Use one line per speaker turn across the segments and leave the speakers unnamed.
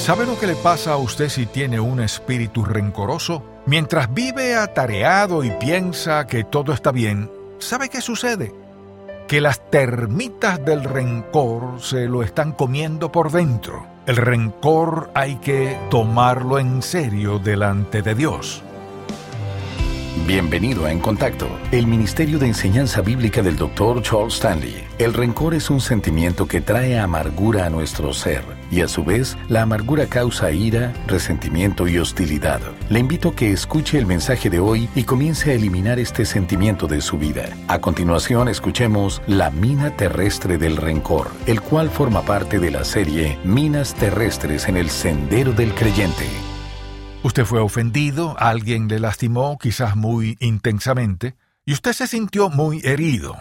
¿Sabe lo que le pasa a usted si tiene un espíritu rencoroso? Mientras vive atareado y piensa que todo está bien, ¿sabe qué sucede? Que las termitas del rencor se lo están comiendo por dentro. El rencor hay que tomarlo en serio delante de Dios.
Bienvenido a En Contacto, el Ministerio de Enseñanza Bíblica del Dr. Charles Stanley. El rencor es un sentimiento que trae amargura a nuestro ser y a su vez la amargura causa ira, resentimiento y hostilidad. Le invito a que escuche el mensaje de hoy y comience a eliminar este sentimiento de su vida. A continuación escuchemos La mina terrestre del rencor, el cual forma parte de la serie Minas terrestres en el sendero del creyente.
Usted fue ofendido, alguien le lastimó, quizás muy intensamente, y usted se sintió muy herido.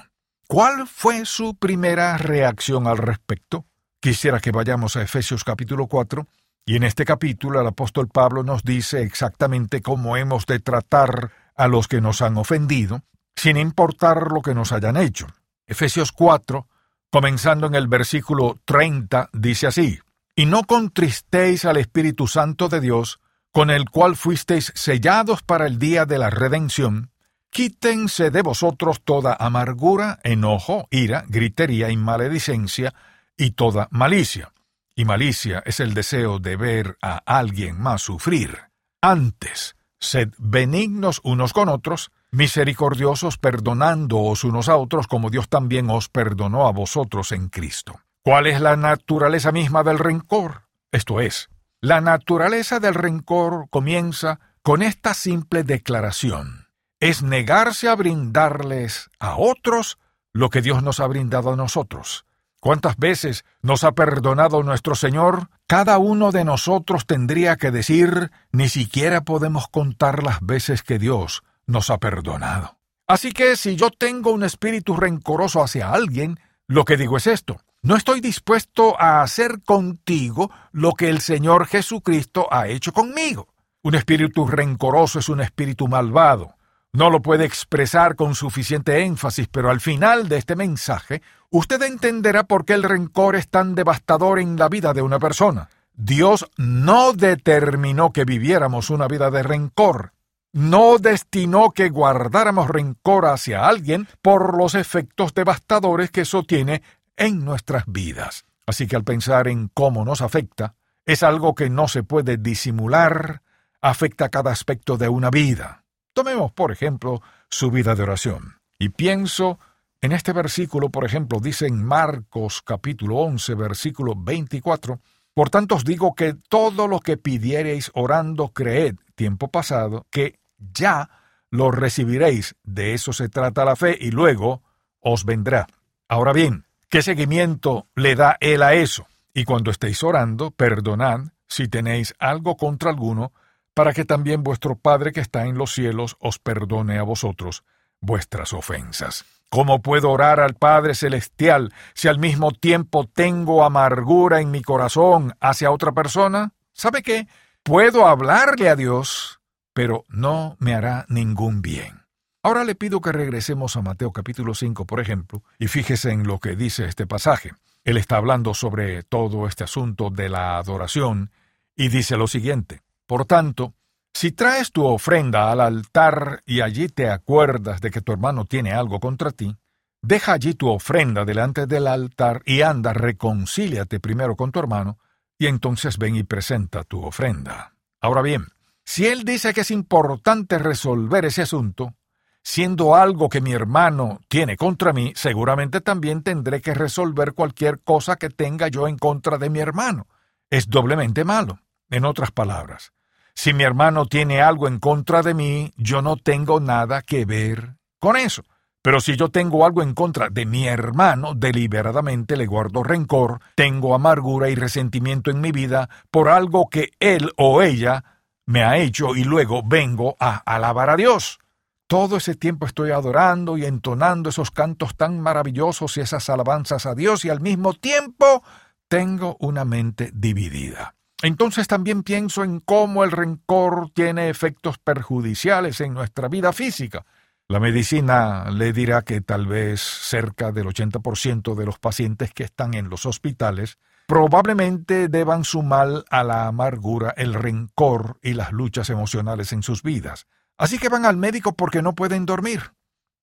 ¿Cuál fue su primera reacción al respecto? Quisiera que vayamos a Efesios capítulo 4, y en este capítulo el apóstol Pablo nos dice exactamente cómo hemos de tratar a los que nos han ofendido, sin importar lo que nos hayan hecho. Efesios 4, comenzando en el versículo 30, dice así, Y no contristéis al Espíritu Santo de Dios, con el cual fuisteis sellados para el día de la redención, quítense de vosotros toda amargura, enojo, ira, gritería y maledicencia, y toda malicia. Y malicia es el deseo de ver a alguien más sufrir. Antes, sed benignos unos con otros, misericordiosos perdonándoos unos a otros como Dios también os perdonó a vosotros en Cristo. ¿Cuál es la naturaleza misma del rencor? Esto es, la naturaleza del rencor comienza con esta simple declaración. Es negarse a brindarles a otros lo que Dios nos ha brindado a nosotros. ¿Cuántas veces nos ha perdonado nuestro Señor? Cada uno de nosotros tendría que decir, ni siquiera podemos contar las veces que Dios nos ha perdonado. Así que si yo tengo un espíritu rencoroso hacia alguien, lo que digo es esto. No estoy dispuesto a hacer contigo lo que el Señor Jesucristo ha hecho conmigo. Un espíritu rencoroso es un espíritu malvado. No lo puede expresar con suficiente énfasis, pero al final de este mensaje, usted entenderá por qué el rencor es tan devastador en la vida de una persona. Dios no determinó que viviéramos una vida de rencor. No destinó que guardáramos rencor hacia alguien por los efectos devastadores que eso tiene en nuestras vidas. Así que al pensar en cómo nos afecta, es algo que no se puede disimular, afecta cada aspecto de una vida. Tomemos, por ejemplo, su vida de oración. Y pienso en este versículo, por ejemplo, dice en Marcos capítulo 11, versículo 24, Por tanto os digo que todo lo que pidiereis orando, creed, tiempo pasado, que ya lo recibiréis. De eso se trata la fe y luego os vendrá. Ahora bien, ¿Qué seguimiento le da él a eso? Y cuando estéis orando, perdonad si tenéis algo contra alguno, para que también vuestro Padre que está en los cielos os perdone a vosotros vuestras ofensas. ¿Cómo puedo orar al Padre Celestial si al mismo tiempo tengo amargura en mi corazón hacia otra persona? ¿Sabe qué? Puedo hablarle a Dios, pero no me hará ningún bien. Ahora le pido que regresemos a Mateo capítulo 5, por ejemplo, y fíjese en lo que dice este pasaje. Él está hablando sobre todo este asunto de la adoración y dice lo siguiente. Por tanto, si traes tu ofrenda al altar y allí te acuerdas de que tu hermano tiene algo contra ti, deja allí tu ofrenda delante del altar y anda, reconcíliate primero con tu hermano, y entonces ven y presenta tu ofrenda. Ahora bien, si él dice que es importante resolver ese asunto, siendo algo que mi hermano tiene contra mí, seguramente también tendré que resolver cualquier cosa que tenga yo en contra de mi hermano. Es doblemente malo. En otras palabras, si mi hermano tiene algo en contra de mí, yo no tengo nada que ver con eso. Pero si yo tengo algo en contra de mi hermano, deliberadamente le guardo rencor, tengo amargura y resentimiento en mi vida por algo que él o ella me ha hecho y luego vengo a alabar a Dios. Todo ese tiempo estoy adorando y entonando esos cantos tan maravillosos y esas alabanzas a Dios y al mismo tiempo tengo una mente dividida. Entonces también pienso en cómo el rencor tiene efectos perjudiciales en nuestra vida física. La medicina le dirá que tal vez cerca del 80% de los pacientes que están en los hospitales probablemente deban sumar a la amargura el rencor y las luchas emocionales en sus vidas. Así que van al médico porque no pueden dormir.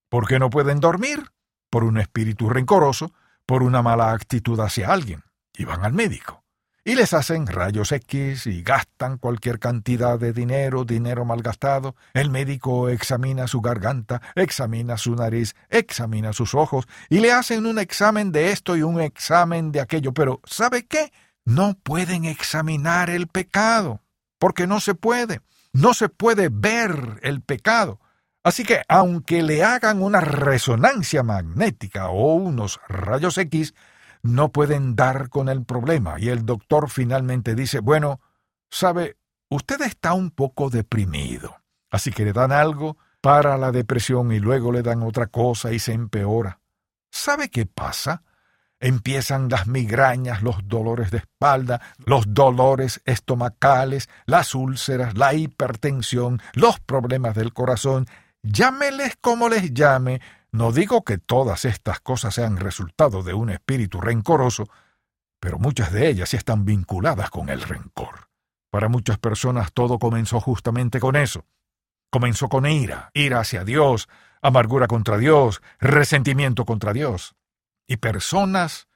¿Por qué no pueden dormir? Por un espíritu rencoroso, por una mala actitud hacia alguien. Y van al médico y les hacen rayos X y gastan cualquier cantidad de dinero, dinero malgastado. El médico examina su garganta, examina su nariz, examina sus ojos y le hacen un examen de esto y un examen de aquello. Pero ¿sabe qué? No pueden examinar el pecado, porque no se puede. No se puede ver el pecado. Así que aunque le hagan una resonancia magnética o unos rayos X, no pueden dar con el problema y el doctor finalmente dice, bueno, sabe, usted está un poco deprimido, así que le dan algo para la depresión y luego le dan otra cosa y se empeora. ¿Sabe qué pasa? Empiezan las migrañas, los dolores de espalda, los dolores estomacales, las úlceras, la hipertensión, los problemas del corazón. Llámeles como les llame, no digo que todas estas cosas sean resultado de un espíritu rencoroso, pero muchas de ellas están vinculadas con el rencor. Para muchas personas todo comenzó justamente con eso. Comenzó con ira, ira hacia Dios, amargura contra Dios, resentimiento contra Dios. Y personas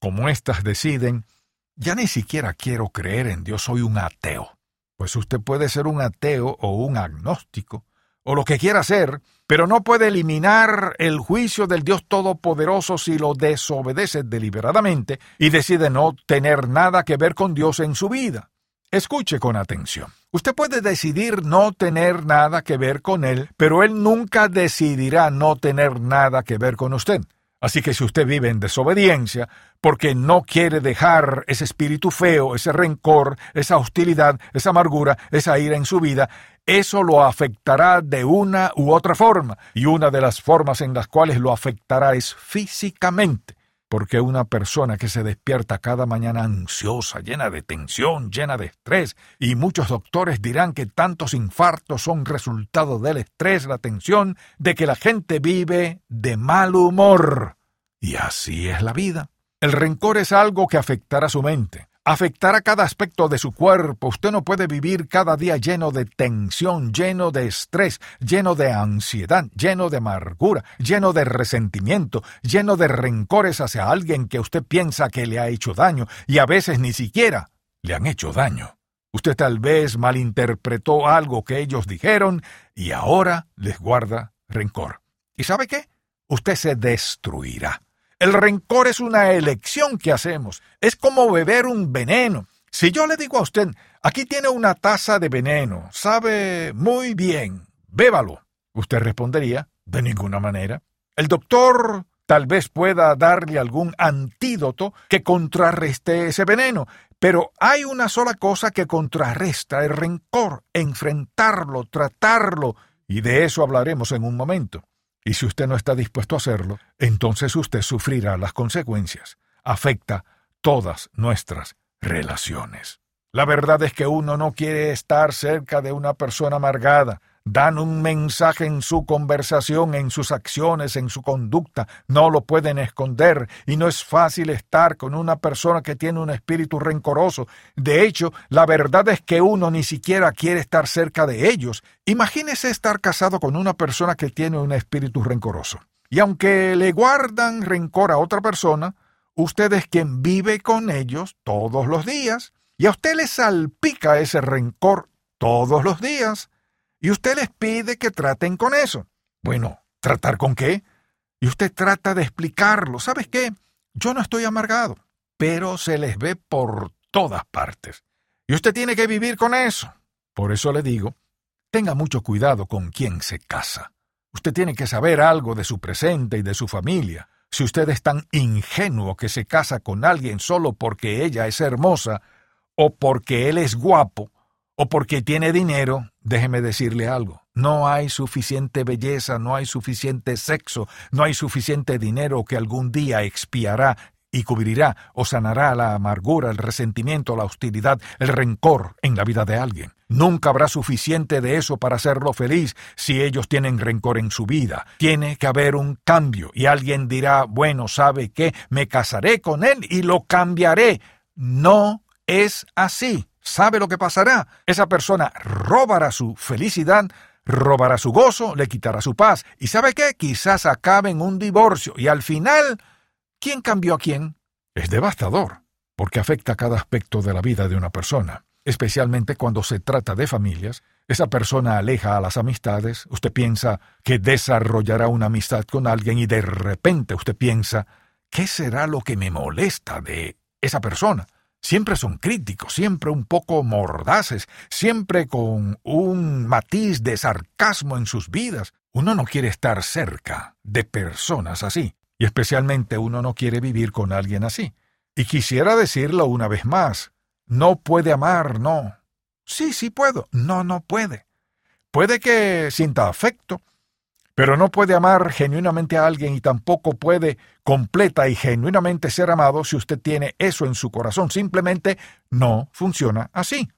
como estas deciden, ya ni siquiera quiero creer en Dios, soy un ateo. Pues usted puede ser un ateo o un agnóstico, o lo que quiera ser, pero no puede eliminar el juicio del Dios Todopoderoso si lo desobedece deliberadamente y decide no tener nada que ver con Dios en su vida. Escuche con atención. Usted puede decidir no tener nada que ver con Él, pero Él nunca decidirá no tener nada que ver con usted. Así que si usted vive en desobediencia, porque no quiere dejar ese espíritu feo, ese rencor, esa hostilidad, esa amargura, esa ira en su vida, eso lo afectará de una u otra forma, y una de las formas en las cuales lo afectará es físicamente, porque una persona que se despierta cada mañana ansiosa, llena de tensión, llena de estrés, y muchos doctores dirán que tantos infartos son resultado del estrés, la tensión, de que la gente vive de mal humor. Y así es la vida. El rencor es algo que afectará su mente, afectará cada aspecto de su cuerpo. Usted no puede vivir cada día lleno de tensión, lleno de estrés, lleno de ansiedad, lleno de amargura, lleno de resentimiento, lleno de rencores hacia alguien que usted piensa que le ha hecho daño y a veces ni siquiera le han hecho daño. Usted tal vez malinterpretó algo que ellos dijeron y ahora les guarda rencor. ¿Y sabe qué? Usted se destruirá. El rencor es una elección que hacemos. Es como beber un veneno. Si yo le digo a usted, aquí tiene una taza de veneno, sabe muy bien, bébalo. Usted respondería, de ninguna manera. El doctor tal vez pueda darle algún antídoto que contrarreste ese veneno, pero hay una sola cosa que contrarresta el rencor, enfrentarlo, tratarlo, y de eso hablaremos en un momento. Y si usted no está dispuesto a hacerlo, entonces usted sufrirá las consecuencias. Afecta todas nuestras relaciones. La verdad es que uno no quiere estar cerca de una persona amargada, dan un mensaje en su conversación, en sus acciones, en su conducta, no lo pueden esconder, y no es fácil estar con una persona que tiene un espíritu rencoroso. De hecho, la verdad es que uno ni siquiera quiere estar cerca de ellos. Imagínese estar casado con una persona que tiene un espíritu rencoroso. Y aunque le guardan rencor a otra persona, usted es quien vive con ellos todos los días, y a usted le salpica ese rencor todos los días y usted les pide que traten con eso. Bueno, ¿tratar con qué? Y usted trata de explicarlo. ¿Sabes qué? Yo no estoy amargado, pero se les ve por todas partes. Y usted tiene que vivir con eso. Por eso le digo, tenga mucho cuidado con quién se casa. Usted tiene que saber algo de su presente y de su familia. Si usted es tan ingenuo que se casa con alguien solo porque ella es hermosa, o porque él es guapo, o porque tiene dinero, déjeme decirle algo. No hay suficiente belleza, no hay suficiente sexo, no hay suficiente dinero que algún día expiará y cubrirá o sanará la amargura, el resentimiento, la hostilidad, el rencor en la vida de alguien. Nunca habrá suficiente de eso para hacerlo feliz si ellos tienen rencor en su vida. Tiene que haber un cambio y alguien dirá, bueno, ¿sabe qué? Me casaré con él y lo cambiaré. no es así. ¿Sabe lo que pasará? Esa persona robará su felicidad, robará su gozo, le quitará su paz. ¿Y sabe qué? Quizás acabe en un divorcio. Y al final, ¿quién cambió a quién? Es devastador, porque afecta cada aspecto de la vida de una persona, especialmente cuando se trata de familias. Esa persona aleja a las amistades, usted piensa que desarrollará una amistad con alguien y de repente usted piensa, ¿qué será lo que me molesta de esa persona? Siempre son críticos, siempre un poco mordaces, siempre con un matiz de sarcasmo en sus vidas. Uno no quiere estar cerca de personas así, y especialmente uno no quiere vivir con alguien así. Y quisiera decirlo una vez más, no puede amar, no. Sí, sí puedo. No, no puede. Puede que sienta afecto, pero no puede amar genuinamente a alguien y tampoco puede completa y genuinamente ser amado si usted tiene eso en su corazón. Simplemente no funciona así.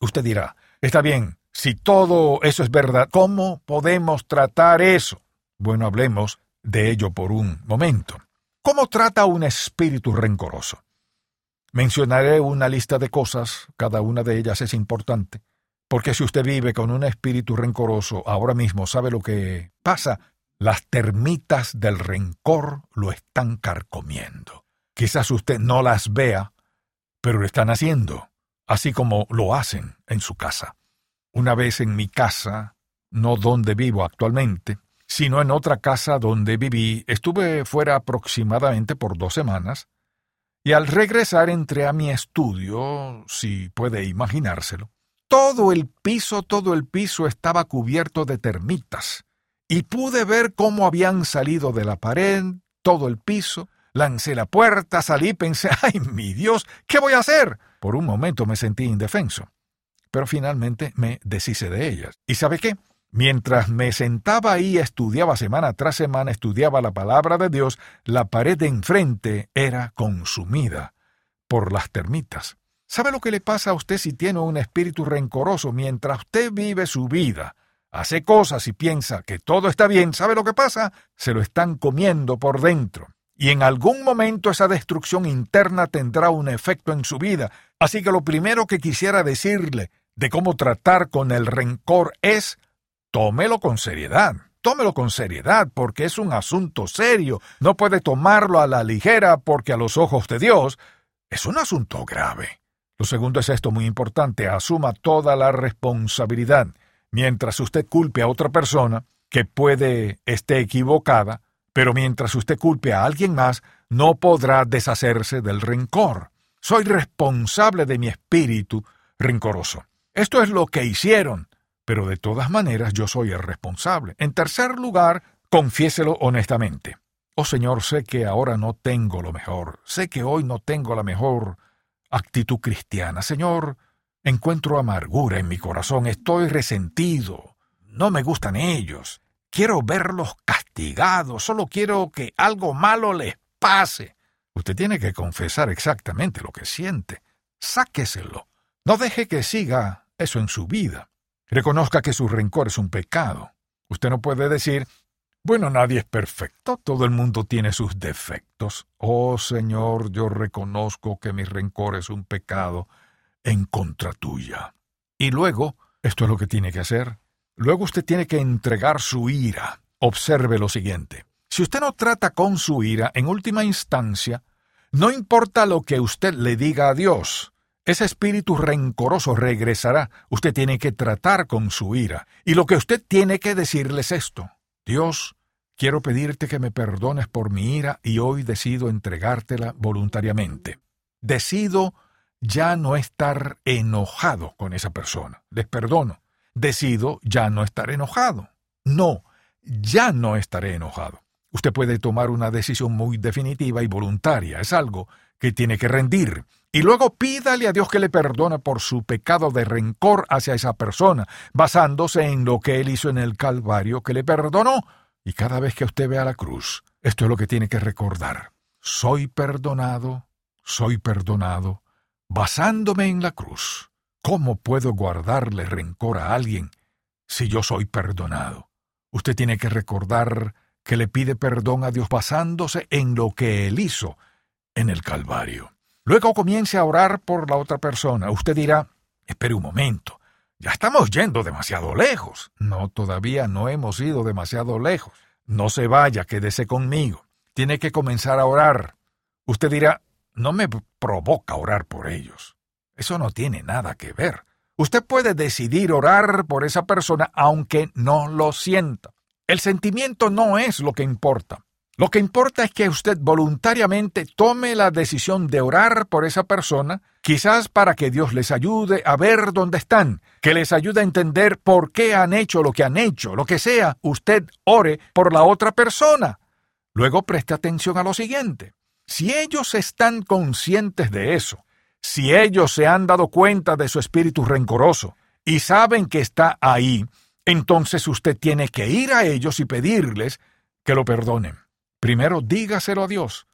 Usted dirá, está bien, si todo eso es verdad, ¿cómo podemos tratar eso? Bueno, hablemos de ello por un momento. ¿Cómo trata un espíritu rencoroso? Mencionaré una lista de cosas, cada una de ellas es importante. Porque si usted vive con un espíritu rencoroso, ahora mismo sabe lo que pasa. Las termitas del rencor lo están carcomiendo. Quizás usted no las vea, pero lo están haciendo, así como lo hacen en su casa. Una vez en mi casa, no donde vivo actualmente, sino en otra casa donde viví, estuve fuera aproximadamente por dos semanas, y al regresar entré a mi estudio, si puede imaginárselo, todo el piso, todo el piso estaba cubierto de termitas, y pude ver cómo habían salido de la pared, todo el piso, lancé la puerta, salí, pensé, ¡ay, mi Dios! ¿Qué voy a hacer? Por un momento me sentí indefenso, pero finalmente me deshice de ellas. ¿Y sabe qué? Mientras me sentaba ahí estudiaba semana tras semana, estudiaba la palabra de Dios, la pared de enfrente era consumida por las termitas. ¿Sabe lo que le pasa a usted si tiene un espíritu rencoroso mientras usted vive su vida? Hace cosas y piensa que todo está bien. ¿Sabe lo que pasa? Se lo están comiendo por dentro. Y en algún momento esa destrucción interna tendrá un efecto en su vida. Así que lo primero que quisiera decirle de cómo tratar con el rencor es tómelo con seriedad. Tómelo con seriedad porque es un asunto serio. No puede tomarlo a la ligera porque a los ojos de Dios es un asunto grave. Lo segundo es esto muy importante, asuma toda la responsabilidad. Mientras usted culpe a otra persona, que puede esté equivocada, pero mientras usted culpe a alguien más, no podrá deshacerse del rencor. Soy responsable de mi espíritu rencoroso. Esto es lo que hicieron, pero de todas maneras yo soy el responsable. En tercer lugar, confiéselo honestamente. Oh Señor, sé que ahora no tengo lo mejor, sé que hoy no tengo la mejor actitud cristiana. Señor, encuentro amargura en mi corazón, estoy resentido, no me gustan ellos, quiero verlos castigados, solo quiero que algo malo les pase. Usted tiene que confesar exactamente lo que siente. Sáqueselo. No deje que siga eso en su vida. Reconozca que su rencor es un pecado. Usted no puede decir, bueno, nadie es perfecto, todo el mundo tiene sus defectos. Oh Señor, yo reconozco que mi rencor es un pecado en contra tuya. Y luego, esto es lo que tiene que hacer, luego usted tiene que entregar su ira. Observe lo siguiente. Si usted no trata con su ira, en última instancia, no importa lo que usted le diga a Dios, ese espíritu rencoroso regresará. Usted tiene que tratar con su ira. Y lo que usted tiene que decirle es esto. Dios, quiero pedirte que me perdones por mi ira y hoy decido entregártela voluntariamente. Decido ya no estar enojado con esa persona. Les perdono. Decido ya no estar enojado. No, ya no estaré enojado. Usted puede tomar una decisión muy definitiva y voluntaria. Es algo que tiene que rendir. Y luego pídale a Dios que le perdone por su pecado de rencor hacia esa persona, basándose en lo que Él hizo en el Calvario que le perdonó. Y cada vez que usted vea la cruz, esto es lo que tiene que recordar. Soy perdonado, soy perdonado, basándome en la cruz. ¿Cómo puedo guardarle rencor a alguien si yo soy perdonado? Usted tiene que recordar que le pide perdón a Dios basándose en lo que Él hizo en el Calvario. Luego comience a orar por la otra persona. Usted dirá, espere un momento, ya estamos yendo demasiado lejos. No, todavía no hemos ido demasiado lejos. No se vaya, quédese conmigo. Tiene que comenzar a orar. Usted dirá, no me provoca orar por ellos. Eso no tiene nada que ver. Usted puede decidir orar por esa persona aunque no lo sienta. El sentimiento no es lo que importa. Lo que importa es que usted voluntariamente tome la decisión de orar por esa persona, quizás para que Dios les ayude a ver dónde están, que les ayude a entender por qué han hecho lo que han hecho, lo que sea, usted ore por la otra persona. Luego preste atención a lo siguiente. Si ellos están conscientes de eso, si ellos se han dado cuenta de su espíritu rencoroso y saben que está ahí, entonces usted tiene que ir a ellos y pedirles que lo perdonen. Primero dígaselo a Dios,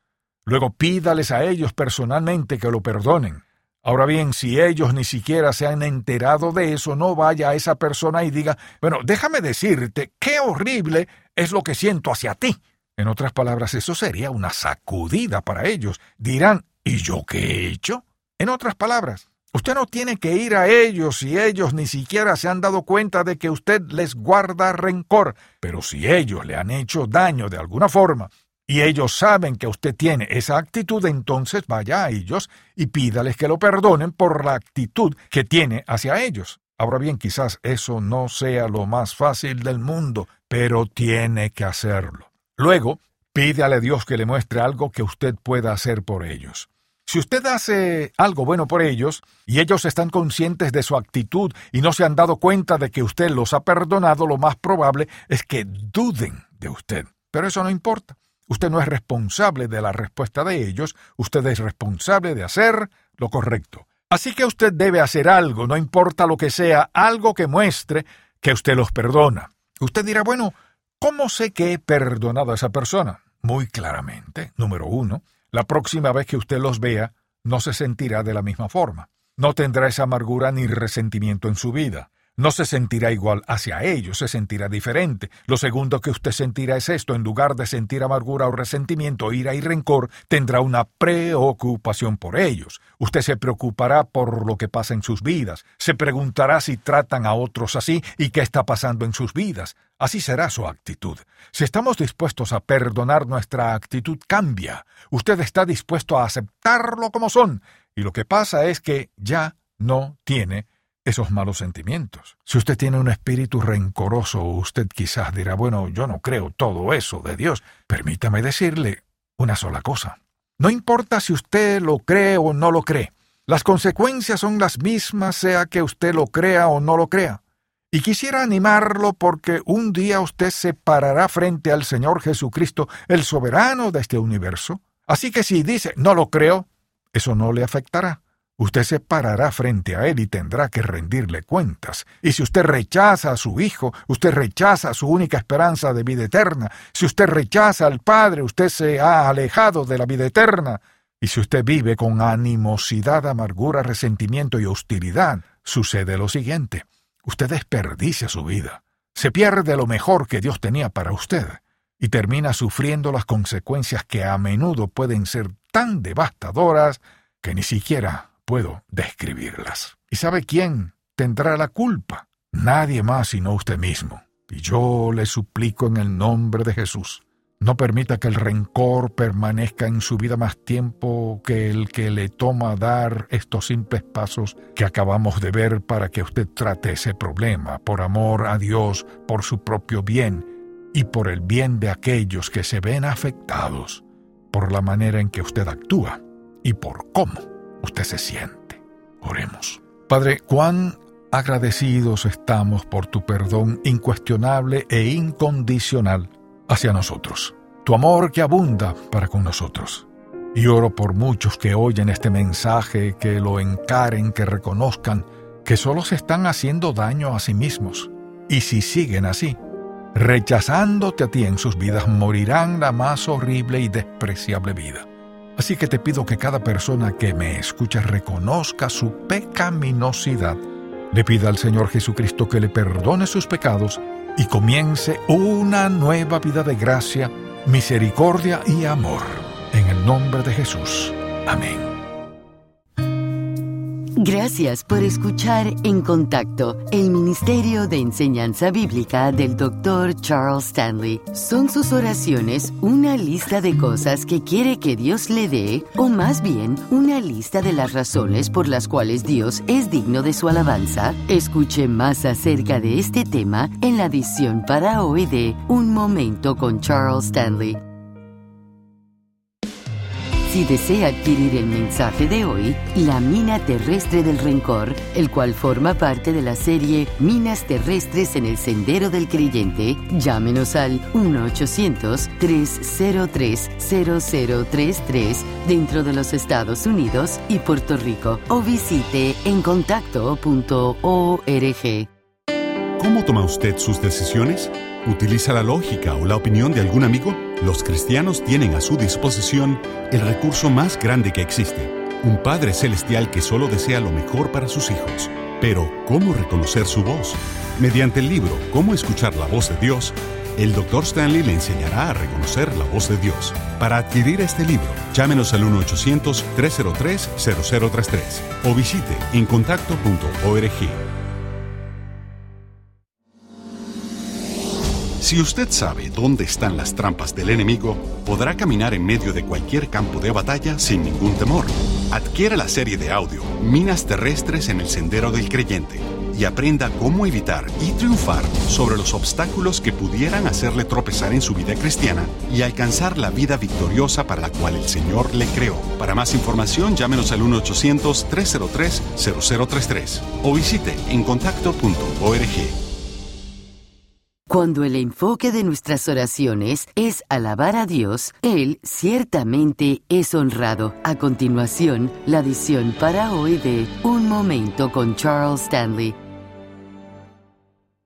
luego pídales a ellos personalmente que lo perdonen. Ahora bien, si ellos ni siquiera se han enterado de eso, no vaya a esa persona y diga, bueno, déjame decirte qué horrible es lo que siento hacia ti. En otras palabras, eso sería una sacudida para ellos. Dirán, ¿y yo qué he hecho? En otras palabras, usted no tiene que ir a ellos si ellos ni siquiera se han dado cuenta de que usted les guarda rencor, pero si ellos le han hecho daño de alguna forma, y ellos saben que usted tiene esa actitud, entonces vaya a ellos y pídales que lo perdonen por la actitud que tiene hacia ellos. Ahora bien, quizás eso no sea lo más fácil del mundo, pero tiene que hacerlo. Luego, pídale a Dios que le muestre algo que usted pueda hacer por ellos. Si usted hace algo bueno por ellos, y ellos están conscientes de su actitud y no se han dado cuenta de que usted los ha perdonado, lo más probable es que duden de usted. Pero eso no importa. Usted no es responsable de la respuesta de ellos, usted es responsable de hacer lo correcto. Así que usted debe hacer algo, no importa lo que sea, algo que muestre que usted los perdona. Usted dirá, bueno, ¿Cómo sé que he perdonado a esa persona? Muy claramente, número uno, la próxima vez que usted los vea, no se sentirá de la misma forma. No tendrá esa amargura ni resentimiento en su vida. No se sentirá igual hacia ellos, se sentirá diferente. Lo segundo que usted sentirá es esto, en lugar de sentir amargura o resentimiento, ira y rencor, tendrá una preocupación por ellos. Usted se preocupará por lo que pasa en sus vidas, se preguntará si tratan a otros así y qué está pasando en sus vidas. Así será su actitud. Si estamos dispuestos a perdonar, nuestra actitud cambia. Usted está dispuesto a aceptarlo como son, y lo que pasa es que ya no tiene esos malos sentimientos. Si usted tiene un espíritu rencoroso, usted quizás dirá, bueno, yo no creo todo eso de Dios. Permítame decirle una sola cosa. No importa si usted lo cree o no lo cree. Las consecuencias son las mismas sea que usted lo crea o no lo crea. Y quisiera animarlo porque un día usted se parará frente al Señor Jesucristo, el soberano de este universo. Así que si dice no lo creo, eso no le afectará. Usted se parará frente a él y tendrá que rendirle cuentas. Y si usted rechaza a su hijo, usted rechaza su única esperanza de vida eterna. Si usted rechaza al Padre, usted se ha alejado de la vida eterna. Y si usted vive con animosidad, amargura, resentimiento y hostilidad, sucede lo siguiente. Usted desperdicia su vida. Se pierde lo mejor que Dios tenía para usted y termina sufriendo las consecuencias que a menudo pueden ser tan devastadoras que ni siquiera puedo describirlas. ¿Y sabe quién tendrá la culpa? Nadie más sino usted mismo. Y yo le suplico en el nombre de Jesús, no permita que el rencor permanezca en su vida más tiempo que el que le toma dar estos simples pasos que acabamos de ver para que usted trate ese problema, por amor a Dios, por su propio bien y por el bien de aquellos que se ven afectados por la manera en que usted actúa y por cómo usted se siente. Oremos. Padre, cuán agradecidos estamos por tu perdón incuestionable e incondicional hacia nosotros. Tu amor que abunda para con nosotros. Y oro por muchos que oyen este mensaje, que lo encaren, que reconozcan que solo se están haciendo daño a sí mismos. Y si siguen así, rechazándote a ti en sus vidas, morirán la más horrible y despreciable vida. Así que te pido que cada persona que me escuche reconozca su pecaminosidad, le pida al Señor Jesucristo que le perdone sus pecados y comience una nueva vida de gracia, misericordia y amor. En el nombre de Jesús. Amén.
Gracias por escuchar En Contacto, el Ministerio de Enseñanza Bíblica del Dr. Charles Stanley. ¿Son sus oraciones una lista de cosas que quiere que Dios le dé o más bien una lista de las razones por las cuales Dios es digno de su alabanza? Escuche más acerca de este tema en la edición para hoy de Un Momento con Charles Stanley. Si desea adquirir el mensaje de hoy, La mina terrestre del rencor, el cual forma parte de la serie Minas terrestres en el sendero del creyente, llámenos al 1-800-303-0033 dentro de los Estados Unidos y Puerto Rico o visite encontacto.org.
¿Cómo toma usted sus decisiones? ¿Utiliza la lógica o la opinión de algún amigo? Los cristianos tienen a su disposición el recurso más grande que existe, un Padre Celestial que solo desea lo mejor para sus hijos. Pero, ¿cómo reconocer su voz? Mediante el libro Cómo escuchar la voz de Dios, el Dr. Stanley le enseñará a reconocer la voz de Dios. Para adquirir este libro, llámenos al 1-800-303-0033 o visite encontacto.org. Si usted sabe dónde están las trampas del enemigo, podrá caminar en medio de cualquier campo de batalla sin ningún temor. Adquiera la serie de audio Minas Terrestres en el Sendero del Creyente y aprenda cómo evitar y triunfar sobre los obstáculos que pudieran hacerle tropezar en su vida cristiana y alcanzar la vida victoriosa para la cual el Señor le creó. Para más información, llámenos al 1-800-303-0033 o visite encontacto.org.
Cuando el enfoque de nuestras oraciones es alabar a Dios, Él ciertamente es honrado. A continuación, la edición para hoy de Un Momento con Charles Stanley.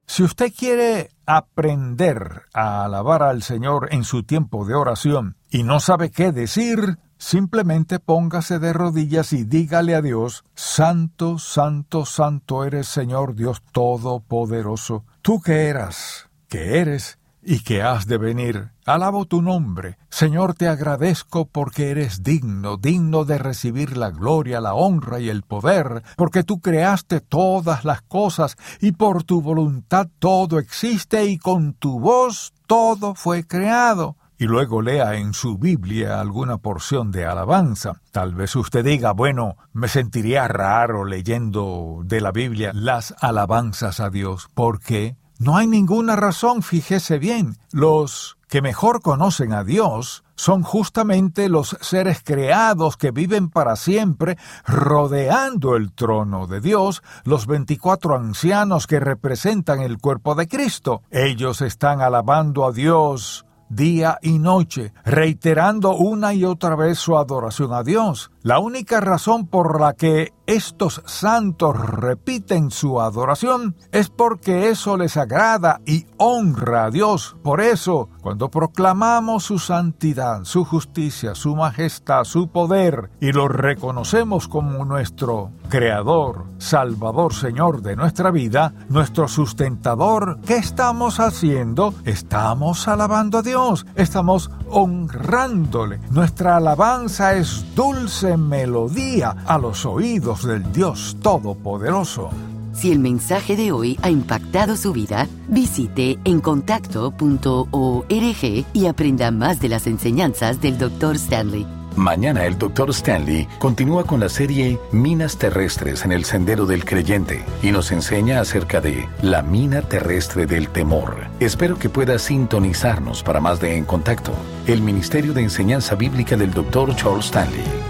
Si usted quiere aprender a alabar al Señor en su tiempo de oración y no sabe qué decir, simplemente póngase de rodillas y dígale a Dios, Santo, Santo, Santo eres Señor Dios Todopoderoso. Tú que eras que eres y que has de venir. Alabo tu nombre. Señor, te agradezco porque eres digno, digno de recibir la gloria, la honra y el poder, porque tú creaste todas las cosas y por tu voluntad todo existe y con tu voz todo fue creado. Y luego lea en su Biblia alguna porción de alabanza. Tal vez usted diga, bueno, me sentiría raro leyendo de la Biblia las alabanzas a Dios. ¿Por qué? No hay ninguna razón, fíjese bien. Los que mejor conocen a Dios son justamente los seres creados que viven para siempre rodeando el trono de Dios, los veinticuatro ancianos que representan el cuerpo de Cristo. Ellos están alabando a Dios día y noche, reiterando una y otra vez su adoración a Dios. La única razón por la que estos santos repiten su adoración es porque eso les agrada y honra a Dios. Por eso, cuando proclamamos su santidad, su justicia, su majestad, su poder y lo reconocemos como nuestro Creador, Salvador, Señor de nuestra vida, nuestro sustentador, ¿qué estamos haciendo? Estamos alabando a Dios, estamos honrándole. Nuestra alabanza es dulce melodía a los oídos del Dios Todopoderoso.
Si el mensaje de hoy ha impactado su vida, visite encontacto.org y aprenda más de las enseñanzas del Dr. Stanley.
Mañana el Dr. Stanley continúa con la serie Minas Terrestres en el Sendero del Creyente y nos enseña acerca de la mina terrestre del temor. Espero que pueda sintonizarnos para más de En Contacto, el Ministerio de Enseñanza Bíblica del Dr. Charles Stanley.